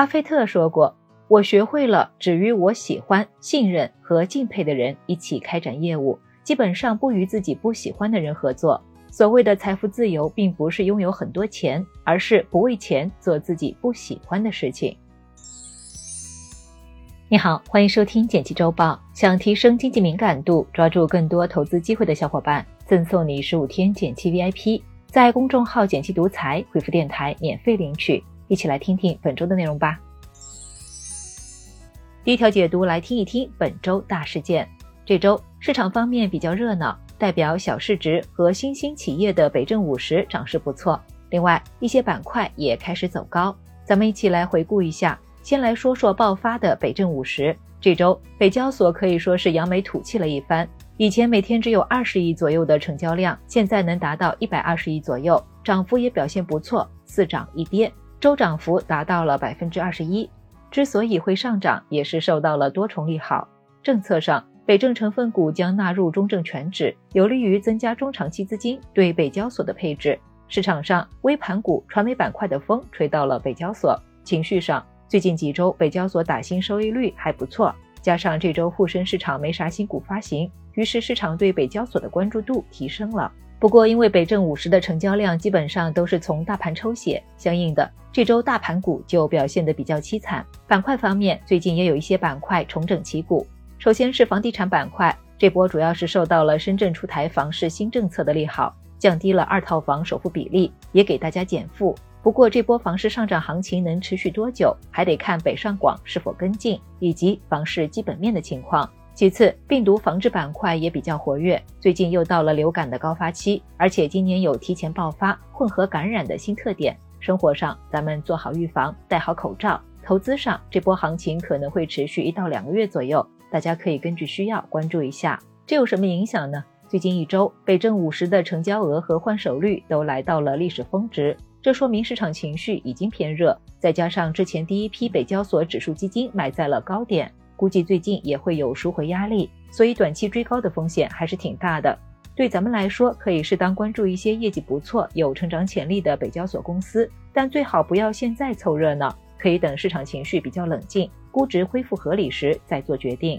巴菲特说过：“我学会了只与我喜欢、信任和敬佩的人一起开展业务，基本上不与自己不喜欢的人合作。”所谓的财富自由，并不是拥有很多钱，而是不为钱做自己不喜欢的事情。你好，欢迎收听简七周报。想提升经济敏感度，抓住更多投资机会的小伙伴，赠送你十五天简七 VIP，在公众号“简七独裁回复“电台”免费领取。一起来听听本周的内容吧。第一条解读，来听一听本周大事件。这周市场方面比较热闹。代表小市值和新兴企业的北证五十涨势不错，另外一些板块也开始走高。咱们一起来回顾一下，先来说说爆发的北证五十。这周北交所可以说是扬眉吐气了一番，以前每天只有二十亿左右的成交量，现在能达到一百二十亿左右，涨幅也表现不错，四涨一跌，周涨幅达到了百分之二十一。之所以会上涨，也是受到了多重利好，政策上。北证成分股将纳入中证全指，有利于增加中长期资金对北交所的配置。市场上，微盘股、传媒板块的风吹到了北交所。情绪上，最近几周北交所打新收益率还不错，加上这周沪深市场没啥新股发行，于是市场对北交所的关注度提升了。不过，因为北证五十的成交量基本上都是从大盘抽血，相应的这周大盘股就表现得比较凄惨。板块方面，最近也有一些板块重整旗鼓。首先是房地产板块，这波主要是受到了深圳出台房市新政策的利好，降低了二套房首付比例，也给大家减负。不过这波房市上涨行情能持续多久，还得看北上广是否跟进，以及房市基本面的情况。其次，病毒防治板块也比较活跃，最近又到了流感的高发期，而且今年有提前爆发、混合感染的新特点。生活上，咱们做好预防，戴好口罩；投资上，这波行情可能会持续一到两个月左右。大家可以根据需要关注一下，这有什么影响呢？最近一周，北证五十的成交额和换手率都来到了历史峰值，这说明市场情绪已经偏热。再加上之前第一批北交所指数基金买在了高点，估计最近也会有赎回压力，所以短期追高的风险还是挺大的。对咱们来说，可以适当关注一些业绩不错、有成长潜力的北交所公司，但最好不要现在凑热闹。可以等市场情绪比较冷静，估值恢复合理时再做决定。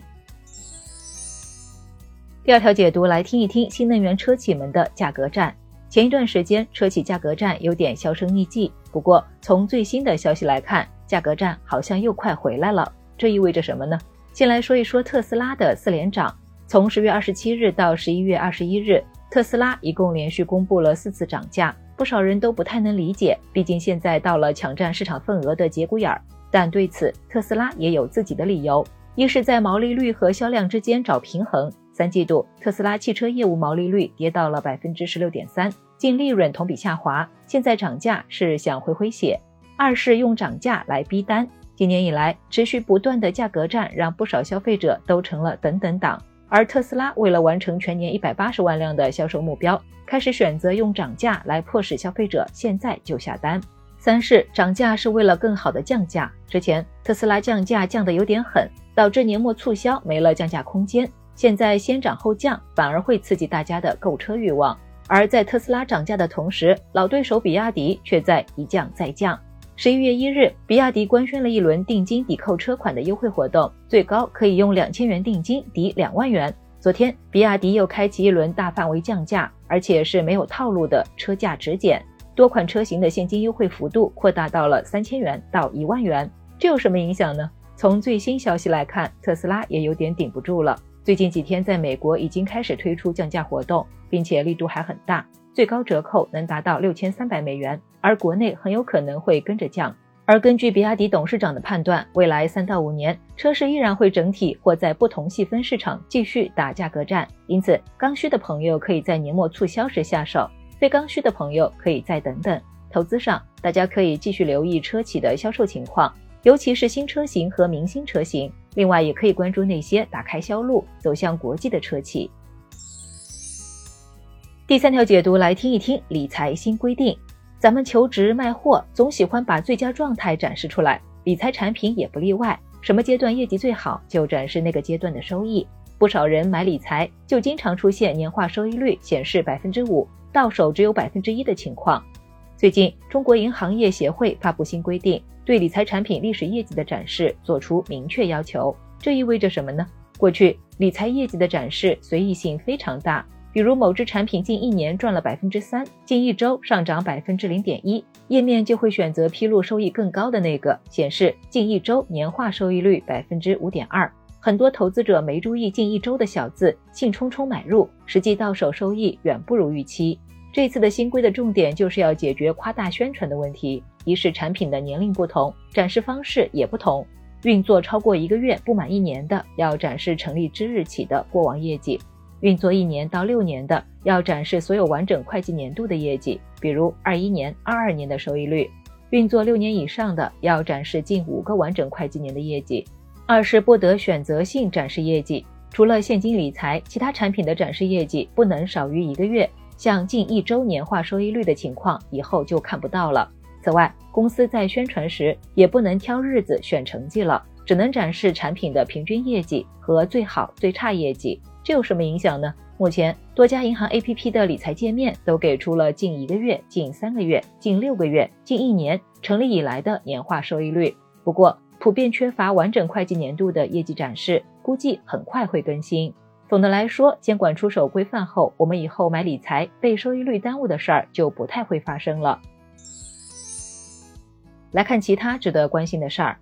第二条解读来听一听新能源车企们的价格战。前一段时间车企价格战有点销声匿迹，不过从最新的消息来看，价格战好像又快回来了。这意味着什么呢？先来说一说特斯拉的四连涨。从十月二十七日到十一月二十一日，特斯拉一共连续公布了四次涨价。不少人都不太能理解，毕竟现在到了抢占市场份额的节骨眼儿。但对此，特斯拉也有自己的理由：一是，在毛利率和销量之间找平衡。三季度，特斯拉汽车业务毛利率跌到了百分之十六点三，净利润同比下滑。现在涨价是想回回血。二是用涨价来逼单。今年以来，持续不断的价格战让不少消费者都成了等等党。而特斯拉为了完成全年一百八十万辆的销售目标，开始选择用涨价来迫使消费者现在就下单。三是涨价是为了更好的降价。之前特斯拉降价降得有点狠，导致年末促销没了降价空间。现在先涨后降，反而会刺激大家的购车欲望。而在特斯拉涨价的同时，老对手比亚迪却在一降再降。十一月一日，比亚迪官宣了一轮定金抵扣车款的优惠活动，最高可以用两千元定金抵两万元。昨天，比亚迪又开启一轮大范围降价，而且是没有套路的车价直减，多款车型的现金优惠幅度扩大到了三千元到一万元。这有什么影响呢？从最新消息来看，特斯拉也有点顶不住了。最近几天，在美国已经开始推出降价活动，并且力度还很大。最高折扣能达到六千三百美元，而国内很有可能会跟着降。而根据比亚迪董事长的判断，未来三到五年车市依然会整体或在不同细分市场继续打价格战。因此，刚需的朋友可以在年末促销时下手，非刚需的朋友可以再等等。投资上，大家可以继续留意车企的销售情况，尤其是新车型和明星车型。另外，也可以关注那些打开销路、走向国际的车企。第三条解读来听一听理财新规定。咱们求职卖货总喜欢把最佳状态展示出来，理财产品也不例外。什么阶段业绩最好，就展示那个阶段的收益。不少人买理财就经常出现年化收益率显示百分之五，到手只有百分之一的情况。最近，中国银行业协会发布新规定，对理财产品历史业绩的展示作出明确要求。这意味着什么呢？过去理财业绩的展示随意性非常大，比如某只产品近一年赚了百分之三，近一周上涨百分之零点一，页面就会选择披露收益更高的那个，显示近一周年化收益率百分之五点二。很多投资者没注意近一周的小字，兴冲冲买入，实际到手收益远不如预期。这次的新规的重点就是要解决夸大宣传的问题。一是产品的年龄不同，展示方式也不同。运作超过一个月不满一年的，要展示成立之日起的过往业绩；运作一年到六年的，要展示所有完整会计年度的业绩，比如二一年、二二年的收益率；运作六年以上的，要展示近五个完整会计年的业绩。二是不得选择性展示业绩，除了现金理财，其他产品的展示业绩不能少于一个月。像近一周年化收益率的情况，以后就看不到了。此外，公司在宣传时也不能挑日子选成绩了，只能展示产品的平均业绩和最好、最差业绩。这有什么影响呢？目前多家银行 APP 的理财界面都给出了近一个月、近三个月、近六个月、近一年成立以来的年化收益率。不过，普遍缺乏完整会计年度的业绩展示，估计很快会更新。总的来说，监管出手规范后，我们以后买理财被收益率耽误的事儿就不太会发生了。来看其他值得关心的事儿。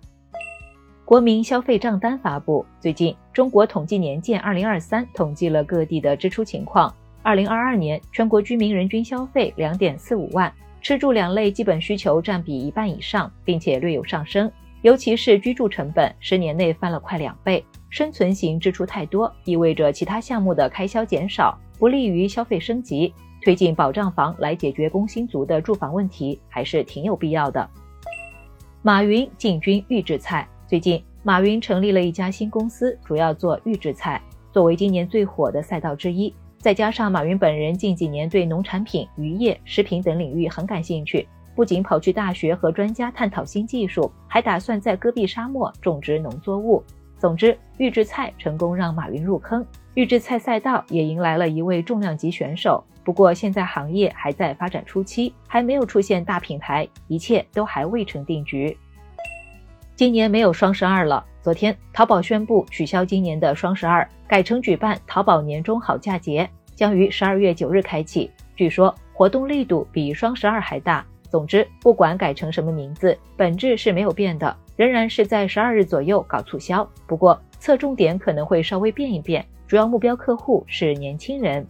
国民消费账单发布，最近中国统计年鉴二零二三统计了各地的支出情况。二零二二年全国居民人均消费两点四五万，吃住两类基本需求占比一半以上，并且略有上升，尤其是居住成本，十年内翻了快两倍。生存型支出太多，意味着其他项目的开销减少，不利于消费升级。推进保障房来解决工薪族的住房问题，还是挺有必要的。马云进军预制菜，最近马云成立了一家新公司，主要做预制菜，作为今年最火的赛道之一。再加上马云本人近几年对农产品、渔业、食品等领域很感兴趣，不仅跑去大学和专家探讨新技术，还打算在戈壁沙漠种植农作物。总之，预制菜成功让马云入坑，预制菜赛道也迎来了一位重量级选手。不过，现在行业还在发展初期，还没有出现大品牌，一切都还未成定局。今年没有双十二了，昨天淘宝宣布取消今年的双十二，改成举办淘宝年终好价节，将于十二月九日开启。据说活动力度比双十二还大。总之，不管改成什么名字，本质是没有变的。仍然是在十二日左右搞促销，不过侧重点可能会稍微变一变，主要目标客户是年轻人。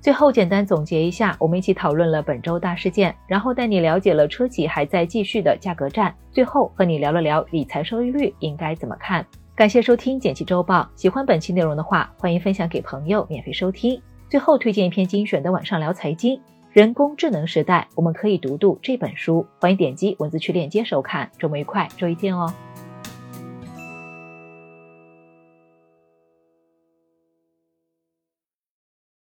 最后简单总结一下，我们一起讨论了本周大事件，然后带你了解了车企还在继续的价格战，最后和你聊了聊理财收益率应该怎么看。感谢收听简七周报，喜欢本期内容的话，欢迎分享给朋友免费收听。最后推荐一篇精选的晚上聊财经。人工智能时代，我们可以读读这本书。欢迎点击文字区链接收看。周末愉快，周一见哦。